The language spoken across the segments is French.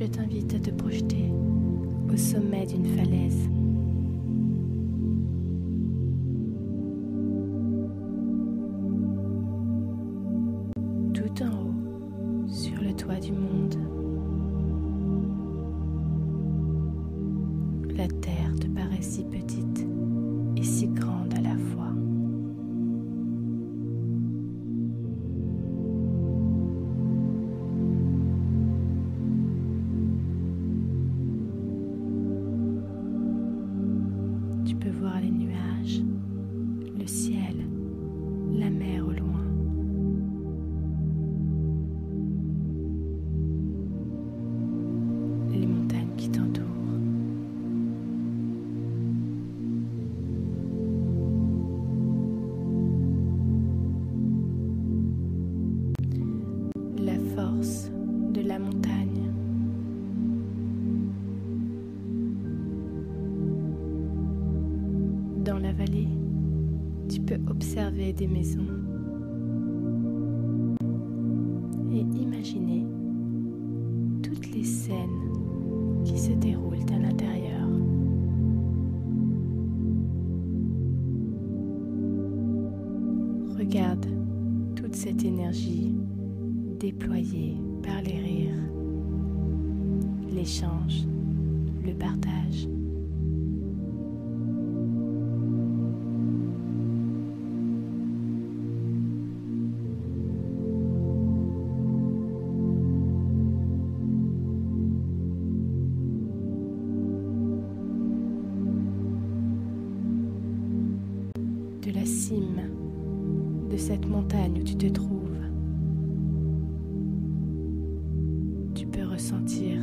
je t'invite à te projeter au sommet d'une falaise. Tout en haut, sur le toit du monde. La Terre te paraît si petite et si grande à les des maisons et imaginer toutes les scènes qui se déroulent à l'intérieur. Regarde toute cette énergie déployée par les rires, l'échange, le partage. Cime de cette montagne où tu te trouves, tu peux ressentir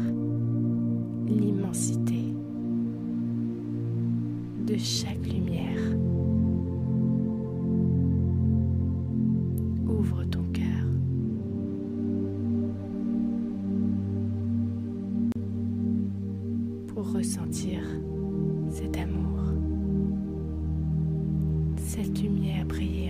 l'immensité de chaque lumière. Ouvre ton cœur. pour ressentir lumière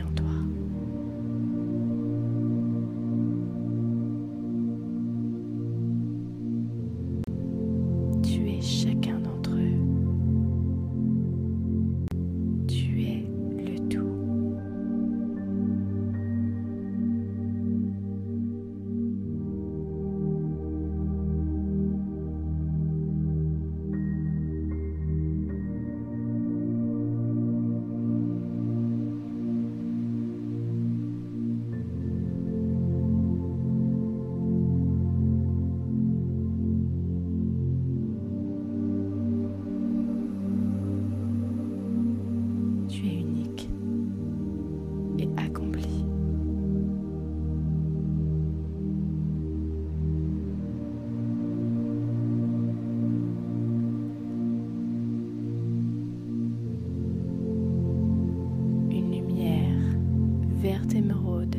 verte émeraude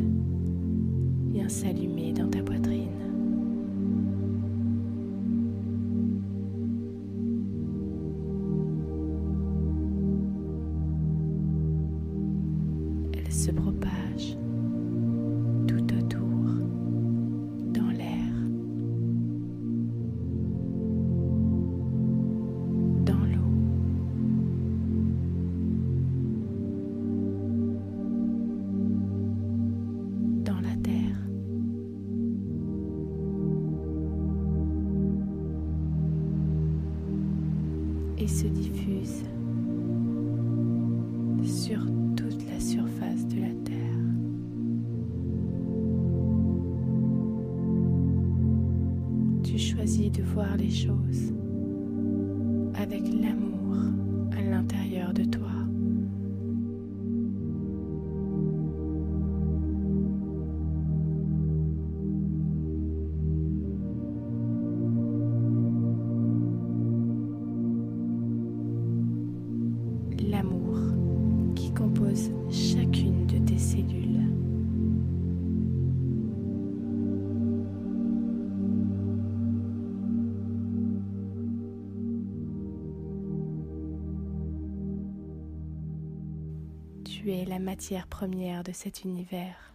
vient s'allumer dans ta poitrine. Se diffuse sur toute la surface de la Terre. Tu choisis de voir les choses avec l'amour la matière première de cet univers.